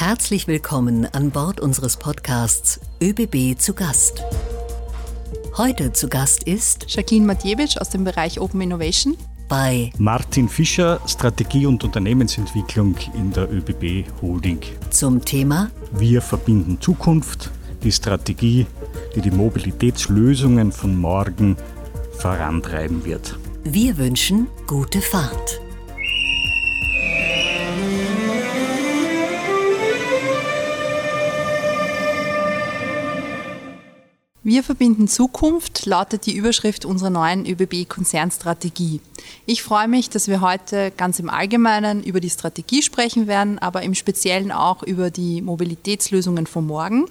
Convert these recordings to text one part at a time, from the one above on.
Herzlich willkommen an Bord unseres Podcasts ÖBB zu Gast. Heute zu Gast ist Jacqueline Matjewitsch aus dem Bereich Open Innovation bei Martin Fischer, Strategie und Unternehmensentwicklung in der ÖBB Holding. Zum Thema Wir verbinden Zukunft, die Strategie, die die Mobilitätslösungen von morgen vorantreiben wird. Wir wünschen gute Fahrt. Wir verbinden Zukunft lautet die Überschrift unserer neuen ÖBB-Konzernstrategie. Ich freue mich, dass wir heute ganz im Allgemeinen über die Strategie sprechen werden, aber im Speziellen auch über die Mobilitätslösungen von morgen.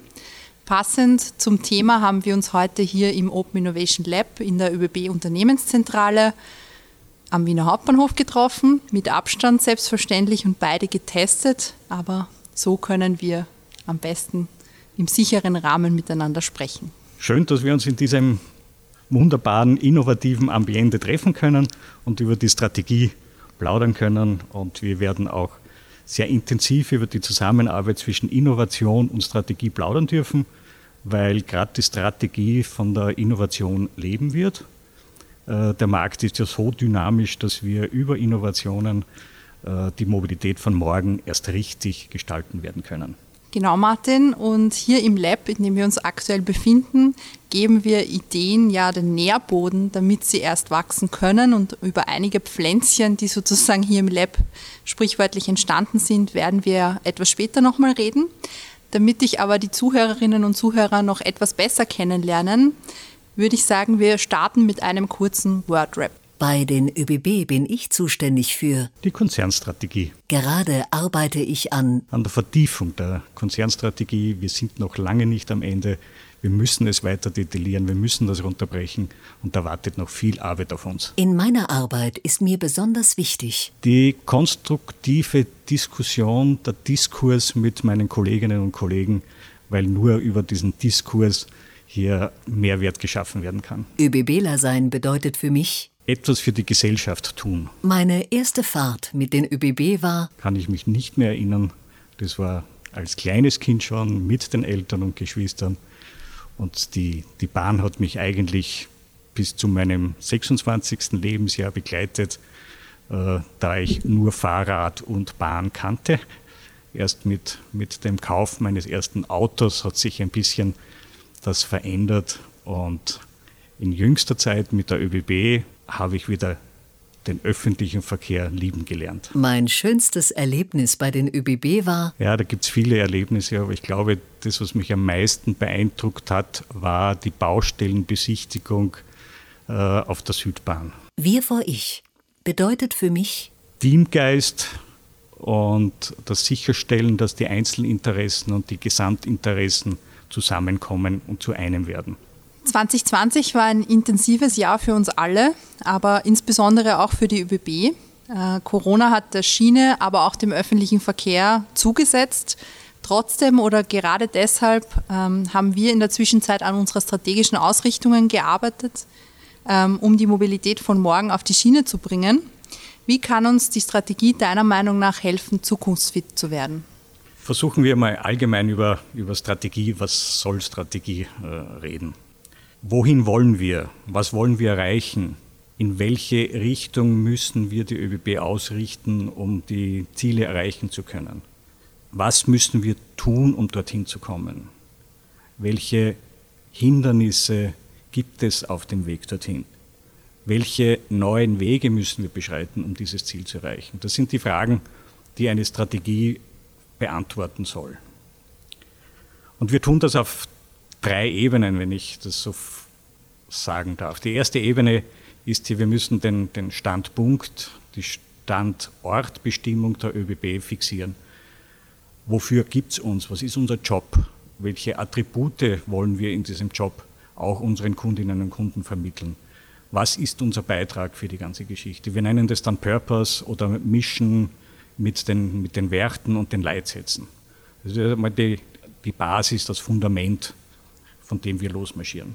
Passend zum Thema haben wir uns heute hier im Open Innovation Lab in der ÖBB Unternehmenszentrale am Wiener Hauptbahnhof getroffen, mit Abstand selbstverständlich und beide getestet, aber so können wir am besten im sicheren Rahmen miteinander sprechen. Schön, dass wir uns in diesem wunderbaren, innovativen Ambiente treffen können und über die Strategie plaudern können. Und wir werden auch sehr intensiv über die Zusammenarbeit zwischen Innovation und Strategie plaudern dürfen, weil gerade die Strategie von der Innovation leben wird. Äh, der Markt ist ja so dynamisch, dass wir über Innovationen äh, die Mobilität von morgen erst richtig gestalten werden können. Genau, Martin. Und hier im Lab, in dem wir uns aktuell befinden, geben wir Ideen ja den Nährboden, damit sie erst wachsen können. Und über einige Pflänzchen, die sozusagen hier im Lab sprichwörtlich entstanden sind, werden wir etwas später nochmal reden. Damit ich aber die Zuhörerinnen und Zuhörer noch etwas besser kennenlernen, würde ich sagen, wir starten mit einem kurzen Word-Rap. Bei den ÖBB bin ich zuständig für die Konzernstrategie. Gerade arbeite ich an an der Vertiefung der Konzernstrategie. Wir sind noch lange nicht am Ende. Wir müssen es weiter detaillieren, wir müssen das runterbrechen und da wartet noch viel Arbeit auf uns. In meiner Arbeit ist mir besonders wichtig die konstruktive Diskussion, der Diskurs mit meinen Kolleginnen und Kollegen, weil nur über diesen Diskurs hier Mehrwert geschaffen werden kann. ÖBBler sein bedeutet für mich etwas für die Gesellschaft tun. Meine erste Fahrt mit den ÖBB war, kann ich mich nicht mehr erinnern. Das war als kleines Kind schon mit den Eltern und Geschwistern. Und die, die Bahn hat mich eigentlich bis zu meinem 26. Lebensjahr begleitet, äh, da ich nur Fahrrad und Bahn kannte. Erst mit, mit dem Kauf meines ersten Autos hat sich ein bisschen das verändert und in jüngster Zeit mit der ÖBB habe ich wieder den öffentlichen Verkehr lieben gelernt. Mein schönstes Erlebnis bei den ÖBB war. Ja, da gibt es viele Erlebnisse, aber ich glaube, das, was mich am meisten beeindruckt hat, war die Baustellenbesichtigung äh, auf der Südbahn. Wir vor Ich bedeutet für mich Teamgeist und das Sicherstellen, dass die Einzelinteressen und die Gesamtinteressen zusammenkommen und zu einem werden. 2020 war ein intensives Jahr für uns alle, aber insbesondere auch für die ÖBB. Äh, Corona hat der Schiene, aber auch dem öffentlichen Verkehr zugesetzt. Trotzdem oder gerade deshalb ähm, haben wir in der Zwischenzeit an unserer strategischen Ausrichtungen gearbeitet, ähm, um die Mobilität von morgen auf die Schiene zu bringen. Wie kann uns die Strategie deiner Meinung nach helfen, zukunftsfit zu werden? Versuchen wir mal allgemein über, über Strategie, was soll Strategie äh, reden. Wohin wollen wir? Was wollen wir erreichen? In welche Richtung müssen wir die ÖBB ausrichten, um die Ziele erreichen zu können? Was müssen wir tun, um dorthin zu kommen? Welche Hindernisse gibt es auf dem Weg dorthin? Welche neuen Wege müssen wir beschreiten, um dieses Ziel zu erreichen? Das sind die Fragen, die eine Strategie beantworten soll. Und wir tun das auf drei Ebenen, wenn ich das so sagen darf. Die erste Ebene ist hier, wir müssen den, den Standpunkt, die Standortbestimmung der ÖBB fixieren. Wofür gibt es uns? Was ist unser Job? Welche Attribute wollen wir in diesem Job auch unseren Kundinnen und Kunden vermitteln? Was ist unser Beitrag für die ganze Geschichte? Wir nennen das dann Purpose oder Mission mit den, mit den Werten und den Leitsätzen. Das ist einmal die, die Basis, das Fundament von dem wir losmarschieren.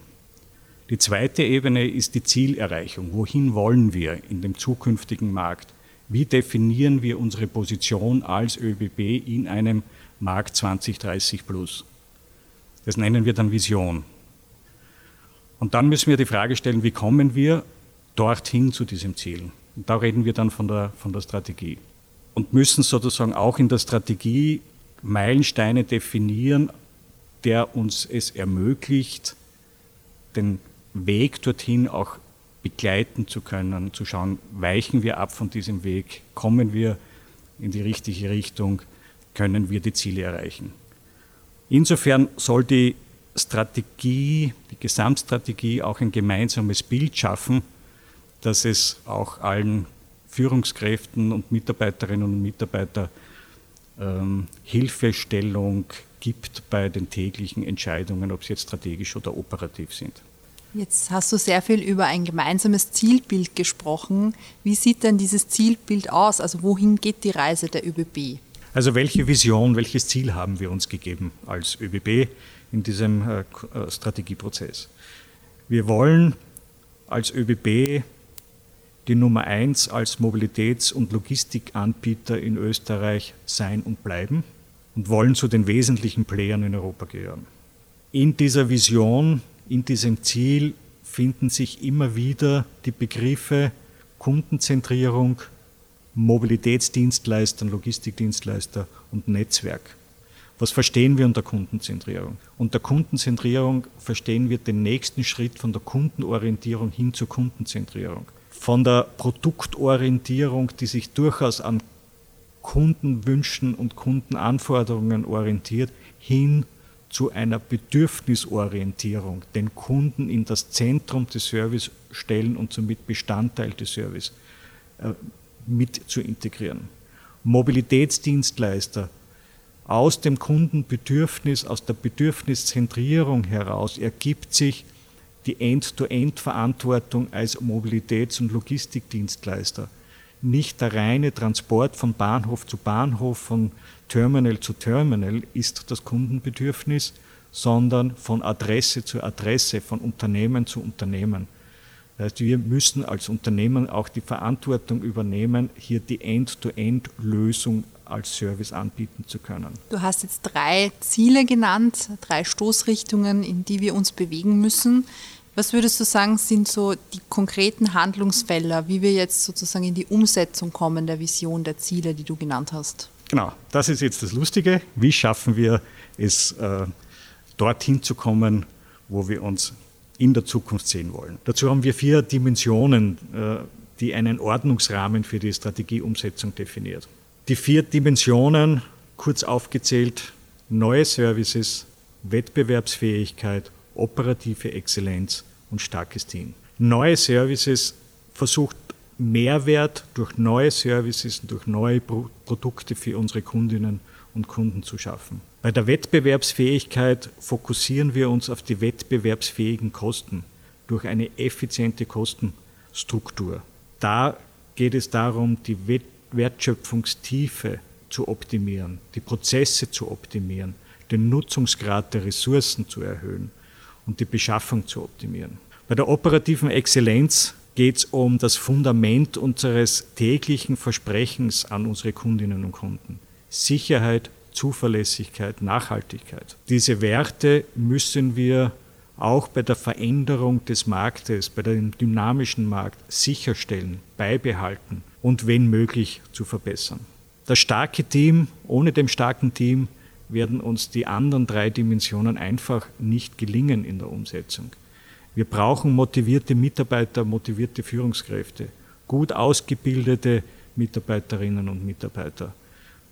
Die zweite Ebene ist die Zielerreichung. Wohin wollen wir in dem zukünftigen Markt? Wie definieren wir unsere Position als ÖBB in einem Markt 2030 plus? Das nennen wir dann Vision. Und dann müssen wir die Frage stellen, wie kommen wir dorthin zu diesem Ziel? Und da reden wir dann von der, von der Strategie. Und müssen sozusagen auch in der Strategie Meilensteine definieren, der uns es ermöglicht, den Weg dorthin auch begleiten zu können, zu schauen, weichen wir ab von diesem Weg, kommen wir in die richtige Richtung, können wir die Ziele erreichen. Insofern soll die Strategie, die Gesamtstrategie auch ein gemeinsames Bild schaffen, dass es auch allen Führungskräften und Mitarbeiterinnen und Mitarbeitern ähm, Hilfestellung gibt bei den täglichen Entscheidungen, ob sie jetzt strategisch oder operativ sind. Jetzt hast du sehr viel über ein gemeinsames Zielbild gesprochen. Wie sieht denn dieses Zielbild aus? Also wohin geht die Reise der ÖBB? Also welche Vision, welches Ziel haben wir uns gegeben als ÖBB in diesem äh, äh, Strategieprozess? Wir wollen als ÖBB die Nummer eins als Mobilitäts- und Logistikanbieter in Österreich sein und bleiben und wollen zu den wesentlichen Playern in Europa gehören. In dieser Vision in diesem Ziel finden sich immer wieder die Begriffe Kundenzentrierung, Mobilitätsdienstleister, Logistikdienstleister und Netzwerk. Was verstehen wir unter Kundenzentrierung? Unter Kundenzentrierung verstehen wir den nächsten Schritt von der Kundenorientierung hin zur Kundenzentrierung. Von der Produktorientierung, die sich durchaus an Kundenwünschen und Kundenanforderungen orientiert, hin zu einer Bedürfnisorientierung, den Kunden in das Zentrum des Service stellen und somit Bestandteil des Service äh, mit zu integrieren. Mobilitätsdienstleister aus dem Kundenbedürfnis, aus der Bedürfniszentrierung heraus ergibt sich die End-to-End-Verantwortung als Mobilitäts- und Logistikdienstleister. Nicht der reine Transport von Bahnhof zu Bahnhof, von Terminal zu Terminal ist das Kundenbedürfnis, sondern von Adresse zu Adresse, von Unternehmen zu Unternehmen. Das heißt, wir müssen als Unternehmen auch die Verantwortung übernehmen, hier die End-to-End-Lösung als Service anbieten zu können. Du hast jetzt drei Ziele genannt, drei Stoßrichtungen, in die wir uns bewegen müssen. Was würdest du sagen, sind so die konkreten Handlungsfelder, wie wir jetzt sozusagen in die Umsetzung kommen der Vision, der Ziele, die du genannt hast? Genau, das ist jetzt das Lustige. Wie schaffen wir es, äh, dorthin zu kommen, wo wir uns in der Zukunft sehen wollen? Dazu haben wir vier Dimensionen, äh, die einen Ordnungsrahmen für die Strategieumsetzung definiert. Die vier Dimensionen, kurz aufgezählt, neue Services, Wettbewerbsfähigkeit, operative Exzellenz und starkes Team. Neue Services versucht Mehrwert durch neue Services und durch neue Produkte für unsere Kundinnen und Kunden zu schaffen. Bei der Wettbewerbsfähigkeit fokussieren wir uns auf die wettbewerbsfähigen Kosten durch eine effiziente Kostenstruktur. Da geht es darum, die Wertschöpfungstiefe zu optimieren, die Prozesse zu optimieren, den Nutzungsgrad der Ressourcen zu erhöhen und die Beschaffung zu optimieren. Bei der operativen Exzellenz geht es um das Fundament unseres täglichen Versprechens an unsere Kundinnen und Kunden. Sicherheit, Zuverlässigkeit, Nachhaltigkeit. Diese Werte müssen wir auch bei der Veränderung des Marktes, bei dem dynamischen Markt sicherstellen, beibehalten und wenn möglich zu verbessern. Das starke Team, ohne dem starken Team werden uns die anderen drei Dimensionen einfach nicht gelingen in der Umsetzung. Wir brauchen motivierte Mitarbeiter, motivierte Führungskräfte, gut ausgebildete Mitarbeiterinnen und Mitarbeiter.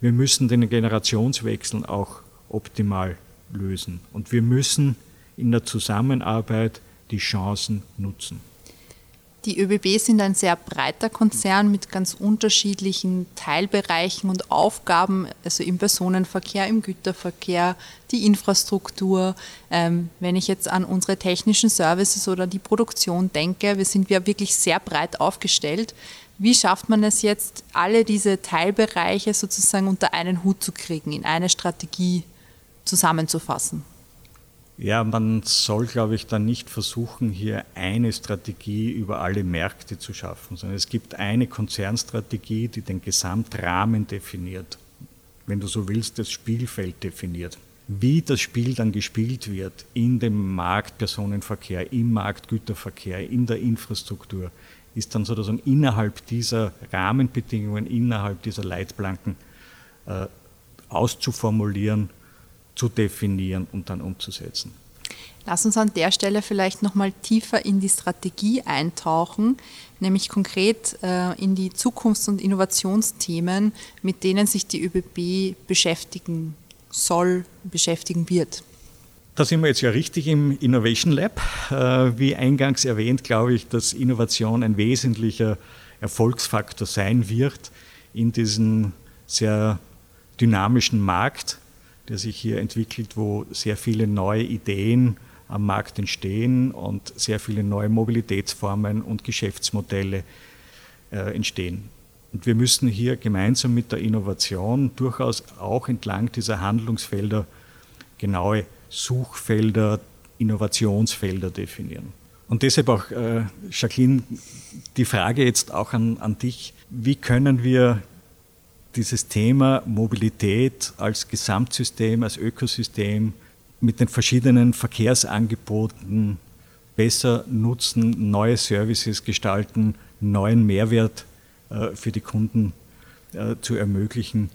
Wir müssen den Generationswechsel auch optimal lösen und wir müssen in der Zusammenarbeit die Chancen nutzen. Die ÖBB sind ein sehr breiter Konzern mit ganz unterschiedlichen Teilbereichen und Aufgaben, also im Personenverkehr, im Güterverkehr, die Infrastruktur. Ähm, wenn ich jetzt an unsere technischen Services oder die Produktion denke, wir sind ja wirklich sehr breit aufgestellt. Wie schafft man es jetzt, alle diese Teilbereiche sozusagen unter einen Hut zu kriegen, in eine Strategie zusammenzufassen? Ja, man soll, glaube ich, dann nicht versuchen, hier eine Strategie über alle Märkte zu schaffen, sondern es gibt eine Konzernstrategie, die den Gesamtrahmen definiert. Wenn du so willst, das Spielfeld definiert. Wie das Spiel dann gespielt wird in dem Marktpersonenverkehr, im Marktgüterverkehr, in der Infrastruktur, ist dann sozusagen innerhalb dieser Rahmenbedingungen, innerhalb dieser Leitplanken äh, auszuformulieren, zu definieren und dann umzusetzen. Lass uns an der Stelle vielleicht nochmal tiefer in die Strategie eintauchen, nämlich konkret äh, in die Zukunfts- und Innovationsthemen, mit denen sich die ÖBB beschäftigen soll, beschäftigen wird. Da sind wir jetzt ja richtig im Innovation Lab. Äh, wie eingangs erwähnt, glaube ich, dass Innovation ein wesentlicher Erfolgsfaktor sein wird in diesem sehr dynamischen Markt, der sich hier entwickelt, wo sehr viele neue Ideen am Markt entstehen und sehr viele neue Mobilitätsformen und Geschäftsmodelle äh, entstehen. Und wir müssen hier gemeinsam mit der Innovation durchaus auch entlang dieser Handlungsfelder genaue Suchfelder, Innovationsfelder definieren. Und deshalb auch, äh, Jacqueline, die Frage jetzt auch an, an dich, wie können wir dieses Thema Mobilität als Gesamtsystem, als Ökosystem mit den verschiedenen Verkehrsangeboten besser nutzen, neue Services gestalten, neuen Mehrwert äh, für die Kunden äh, zu ermöglichen.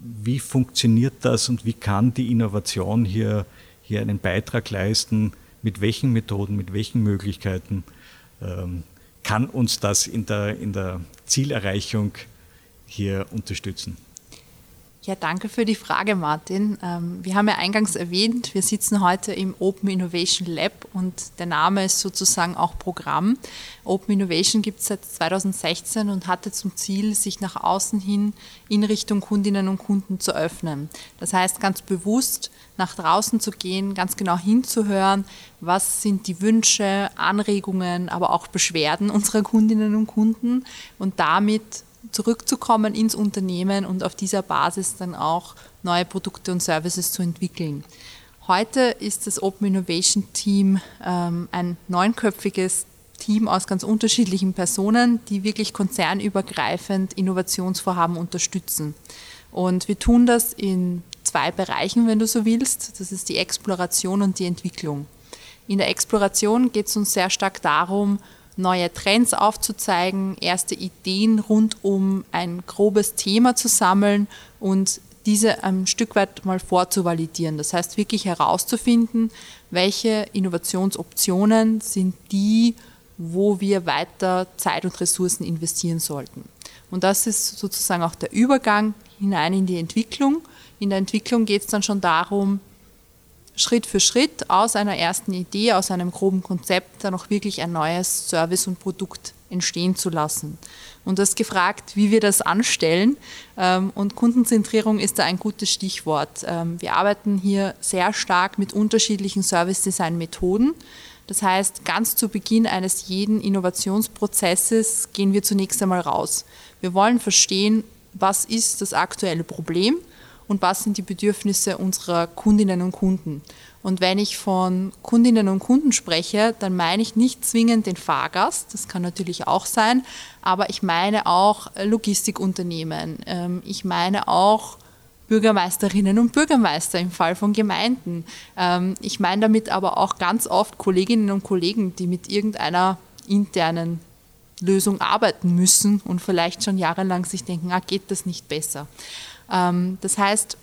Wie funktioniert das und wie kann die Innovation hier, hier einen Beitrag leisten? Mit welchen Methoden, mit welchen Möglichkeiten ähm, kann uns das in der, in der Zielerreichung hier unterstützen? Ja, danke für die Frage, Martin. Ähm, wir haben ja eingangs erwähnt, wir sitzen heute im Open Innovation Lab und der Name ist sozusagen auch Programm. Open Innovation gibt es seit 2016 und hatte zum Ziel, sich nach außen hin in Richtung Kundinnen und Kunden zu öffnen. Das heißt, ganz bewusst nach draußen zu gehen, ganz genau hinzuhören, was sind die Wünsche, Anregungen, aber auch Beschwerden unserer Kundinnen und Kunden und damit zurückzukommen ins Unternehmen und auf dieser Basis dann auch neue Produkte und Services zu entwickeln. Heute ist das Open Innovation Team ähm, ein neunköpfiges Team aus ganz unterschiedlichen Personen, die wirklich konzernübergreifend Innovationsvorhaben unterstützen. Und wir tun das in zwei Bereichen, wenn du so willst. Das ist die Exploration und die Entwicklung. In der Exploration geht es uns sehr stark darum, neue Trends aufzuzeigen, erste Ideen rund um ein grobes Thema zu sammeln und diese ein Stück weit mal vorzuvalidieren. Das heißt wirklich herauszufinden, welche Innovationsoptionen sind die, wo wir weiter Zeit und Ressourcen investieren sollten. Und das ist sozusagen auch der Übergang hinein in die Entwicklung. In der Entwicklung geht es dann schon darum, Schritt für Schritt aus einer ersten Idee, aus einem groben Konzept dann auch wirklich ein neues Service und Produkt entstehen zu lassen. Und das gefragt, wie wir das anstellen. Ähm, und Kundenzentrierung ist da ein gutes Stichwort. Ähm, wir arbeiten hier sehr stark mit unterschiedlichen Service-Design-Methoden. Das heißt, ganz zu Beginn eines jeden Innovationsprozesses gehen wir zunächst einmal raus. Wir wollen verstehen, was ist das aktuelle Problem und was sind die Bedürfnisse unserer Kundinnen und Kunden. Und wenn ich von Kundinnen und Kunden spreche, dann meine ich nicht zwingend den Fahrgast, das kann natürlich auch sein, aber ich meine auch Logistikunternehmen, ähm, ich meine auch Bürgermeisterinnen und Bürgermeister im Fall von Gemeinden. Ähm, ich meine damit aber auch ganz oft Kolleginnen und Kollegen, die mit irgendeiner internen Lösung arbeiten müssen und vielleicht schon jahrelang sich denken, ah, geht das nicht besser. Ähm, das heißt,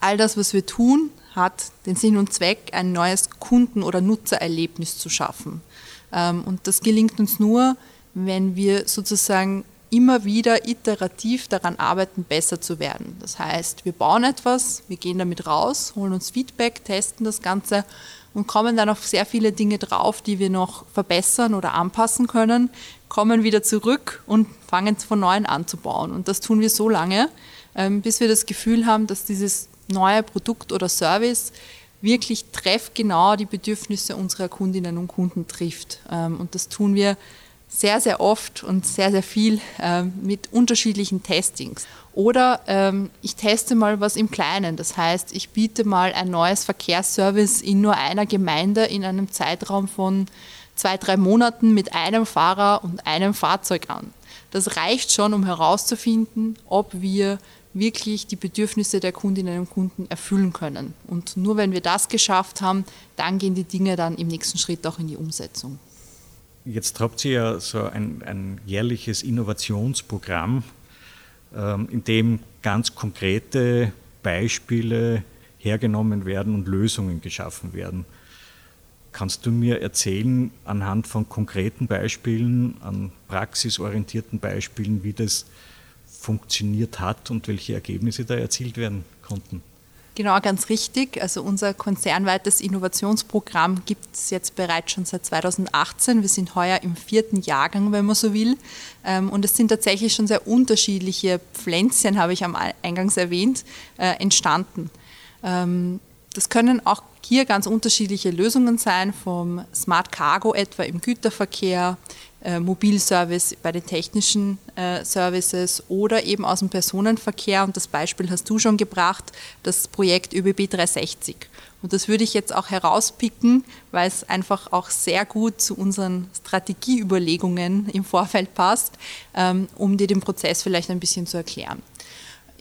all das, was wir tun, hat den Sinn und Zweck, ein neues Kunden- oder Nutzererlebnis zu schaffen. Ähm, und das gelingt uns nur, wenn wir sozusagen immer wieder iterativ daran arbeiten, besser zu werden. Das heißt, wir bauen etwas, wir gehen damit raus, holen uns Feedback, testen das Ganze und kommen dann auf sehr viele Dinge drauf, die wir noch verbessern oder anpassen können, kommen wieder zurück und fangen von neuem an zu bauen. Und das tun wir so lange, bis wir das Gefühl haben, dass dieses neue Produkt oder Service wirklich treffgenau die Bedürfnisse unserer Kundinnen und Kunden trifft. Ähm, und das tun wir sehr, sehr oft und sehr, sehr viel äh, mit unterschiedlichen Testings. Oder ähm, ich teste mal was im Kleinen. Das heißt, ich biete mal ein neues Verkehrsservice in nur einer Gemeinde in einem Zeitraum von zwei, drei Monaten mit einem Fahrer und einem Fahrzeug an. Das reicht schon, um herauszufinden, ob wir wirklich die Bedürfnisse der Kundinnen und Kunden erfüllen können. Und nur wenn wir das geschafft haben, dann gehen die Dinge dann im nächsten Schritt auch in die Umsetzung. Jetzt habt ihr ja so ein, ein jährliches Innovationsprogramm, ähm, in dem ganz konkrete Beispiele hergenommen werden und Lösungen geschaffen werden. Kannst du mir erzählen, anhand von konkreten Beispielen, an praxisorientierten Beispielen, wie das funktioniert hat und welche Ergebnisse da erzielt werden konnten? Genau, ganz richtig. Also unser konzernweites Innovationsprogramm gibt es jetzt bereits schon seit 2018. Wir sind heuer im vierten Jahrgang, wenn man so will. Ähm, und es sind tatsächlich schon sehr unterschiedliche Pflänzchen, habe ich am Eingangs erwähnt, äh, entstanden. Das können auch hier ganz unterschiedliche Lösungen sein, vom Smart Cargo etwa im Güterverkehr, äh, Mobilservice bei den technischen äh, Services oder eben aus dem Personenverkehr. Und das Beispiel hast du schon gebracht, das Projekt ÖBB 360. Und das würde ich jetzt auch herauspicken, weil es einfach auch sehr gut zu unseren Strategieüberlegungen im Vorfeld passt, ähm, um dir den Prozess vielleicht ein bisschen zu erklären.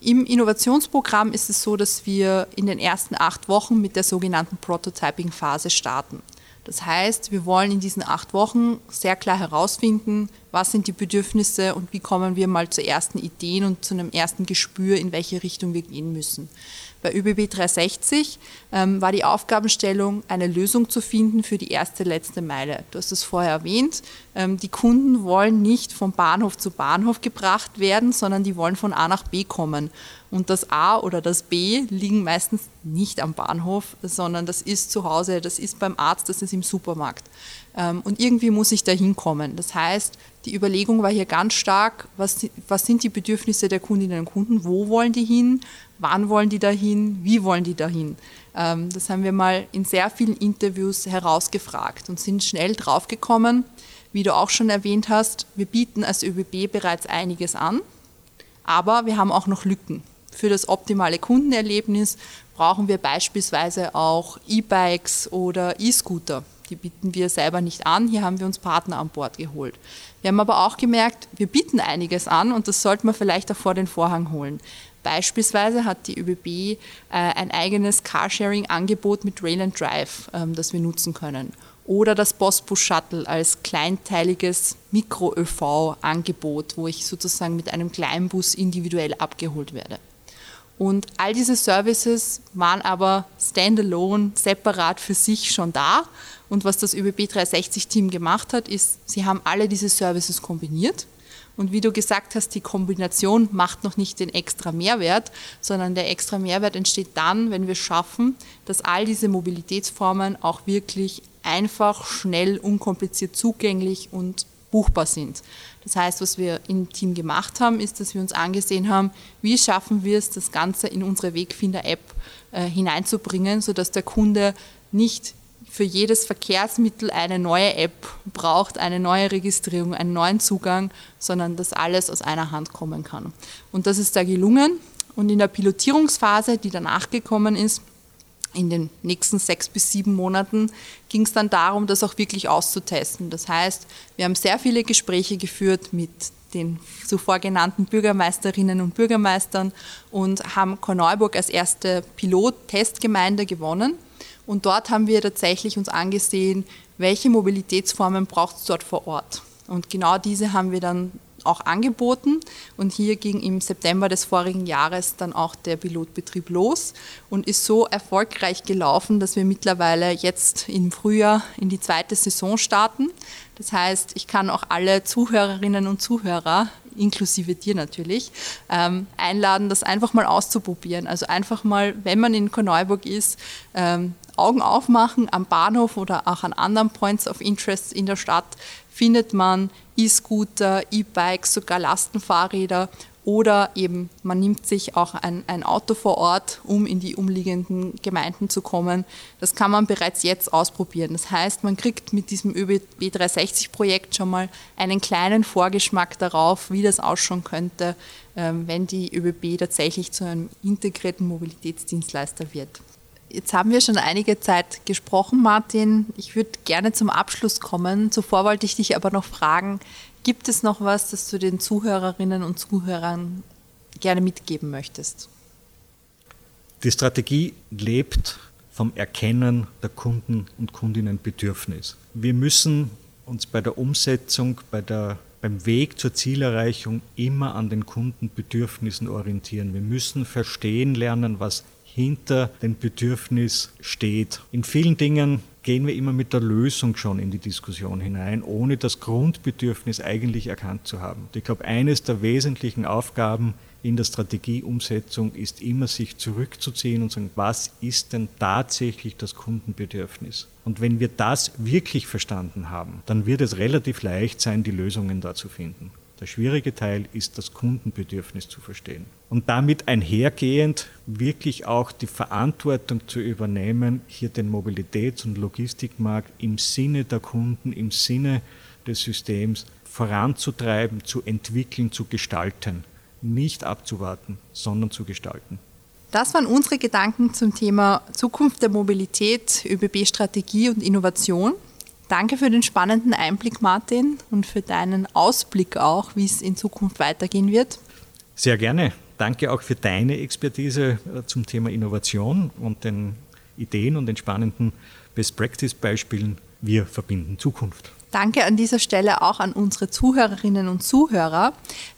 Im Innovationsprogramm ist es so, dass wir in den ersten acht Wochen mit der sogenannten Prototyping-Phase starten. Das heißt, wir wollen in diesen acht Wochen sehr klar herausfinden, was sind die Bedürfnisse und wie kommen wir mal zu ersten Ideen und zu einem ersten Gespür, in welche Richtung wir gehen müssen. Bei ÖBB 360 ähm, war die Aufgabenstellung, eine Lösung zu finden für die erste letzte Meile. Du hast es vorher erwähnt. Ähm, die Kunden wollen nicht vom Bahnhof zu Bahnhof gebracht werden, sondern die wollen von A nach B kommen. Und das A oder das B liegen meistens nicht am Bahnhof, sondern das ist zu Hause, das ist beim Arzt, das ist im Supermarkt. Ähm, und irgendwie muss ich da hinkommen. Das heißt, die Überlegung war hier ganz stark, was, was sind die Bedürfnisse der Kundinnen und Kunden, wo wollen die hin, wann wollen die dahin, wie wollen die dahin. Ähm, das haben wir mal in sehr vielen Interviews herausgefragt und sind schnell draufgekommen, wie du auch schon erwähnt hast, wir bieten als ÖBB bereits einiges an, aber wir haben auch noch Lücken. Für das optimale Kundenerlebnis brauchen wir beispielsweise auch E-Bikes oder E-Scooter. Die bieten wir selber nicht an. Hier haben wir uns Partner an Bord geholt. Wir haben aber auch gemerkt, wir bieten einiges an und das sollten wir vielleicht auch vor den Vorhang holen. Beispielsweise hat die ÖBB äh, ein eigenes Carsharing-Angebot mit Rail and Drive, ähm, das wir nutzen können. Oder das Postbus Shuttle als kleinteiliges Mikro-ÖV-Angebot, wo ich sozusagen mit einem Kleinbus individuell abgeholt werde. Und all diese Services waren aber standalone, separat für sich schon da. Und was das ÖBB 360-Team gemacht hat, ist, sie haben alle diese Services kombiniert. Und wie du gesagt hast, die Kombination macht noch nicht den extra Mehrwert, sondern der extra Mehrwert entsteht dann, wenn wir schaffen, dass all diese Mobilitätsformen auch wirklich einfach, schnell, unkompliziert zugänglich und buchbar sind. Das heißt, was wir im Team gemacht haben, ist, dass wir uns angesehen haben, wie schaffen wir es, das Ganze in unsere Wegfinder-App äh, hineinzubringen, sodass der Kunde nicht für jedes Verkehrsmittel eine neue App braucht, eine neue Registrierung, einen neuen Zugang, sondern dass alles aus einer Hand kommen kann. Und das ist da gelungen. Und in der Pilotierungsphase, die danach gekommen ist, in den nächsten sechs bis sieben Monaten ging es dann darum, das auch wirklich auszutesten. Das heißt, wir haben sehr viele Gespräche geführt mit den zuvor genannten Bürgermeisterinnen und Bürgermeistern und haben Korneuburg als erste Pilot-Testgemeinde gewonnen. Und dort haben wir tatsächlich uns angesehen, welche Mobilitätsformen braucht es dort vor Ort. Und genau diese haben wir dann auch angeboten. Und hier ging im September des vorigen Jahres dann auch der Pilotbetrieb los und ist so erfolgreich gelaufen, dass wir mittlerweile jetzt im Frühjahr in die zweite Saison starten. Das heißt, ich kann auch alle Zuhörerinnen und Zuhörer, inklusive dir natürlich, ähm, einladen, das einfach mal auszuprobieren. Also einfach mal, wenn man in Korneuburg ist, ähm, Augen aufmachen am Bahnhof oder auch an anderen Points of Interest in der Stadt findet man E-Scooter, E-Bikes, sogar Lastenfahrräder Oder eben man nimmt sich auch ein, ein Auto vor Ort, um in die umliegenden Gemeinden zu kommen. Das kann man bereits jetzt ausprobieren. Das heißt, man kriegt mit diesem ÖBB 360-Projekt schon mal einen kleinen Vorgeschmack darauf, wie das ausschauen könnte, ähm, wenn die ÖBB tatsächlich zu einem integrierten Mobilitätsdienstleister wird. Jetzt haben wir schon einige Zeit gesprochen, Martin. Ich würde gerne zum Abschluss kommen. Zuvor wollte ich dich aber noch fragen, gibt es noch was, das du den Zuhörerinnen und Zuhörern gerne mitgeben möchtest? Die Strategie lebt vom Erkennen der Kunden und Kundinnenbedürfnis. Wir müssen uns bei der Umsetzung, bei der, beim Weg zur Zielerreichung immer an den Kundenbedürfnissen orientieren. Wir müssen verstehen lernen, was hinter dem Bedürfnis steht. In vielen Dingen gehen wir immer mit der Lösung schon in die Diskussion hinein, ohne das Grundbedürfnis eigentlich erkannt zu haben. Ich glaube, eines der wesentlichen Aufgaben in der Strategieumsetzung ist immer sich zurückzuziehen und sagen, was ist denn tatsächlich das Kundenbedürfnis? Und wenn wir das wirklich verstanden haben, dann wird es relativ leicht sein, die Lösungen da zu finden. Der schwierige Teil ist das Kundenbedürfnis zu verstehen. Und damit einhergehend wirklich auch die Verantwortung zu übernehmen, hier den Mobilitäts- und Logistikmarkt im Sinne der Kunden, im Sinne des Systems voranzutreiben, zu entwickeln, zu gestalten. Nicht abzuwarten, sondern zu gestalten. Das waren unsere Gedanken zum Thema Zukunft der Mobilität, ÖBB-Strategie und Innovation. Danke für den spannenden Einblick, Martin, und für deinen Ausblick auch, wie es in Zukunft weitergehen wird. Sehr gerne. Danke auch für deine Expertise äh, zum Thema Innovation und den Ideen und den spannenden Best-Practice-Beispielen. Wir verbinden Zukunft. Danke an dieser Stelle auch an unsere Zuhörerinnen und Zuhörer.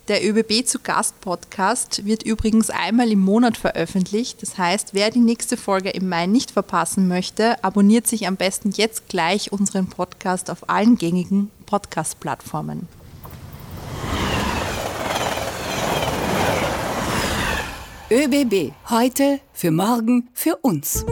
Der ÖBB zu Gast Podcast wird übrigens einmal im Monat veröffentlicht. Das heißt, wer die nächste Folge im Mai nicht verpassen möchte, abonniert sich am besten jetzt gleich unseren Podcast auf allen gängigen Podcast-Plattformen. ÖBB, heute, für morgen, für uns.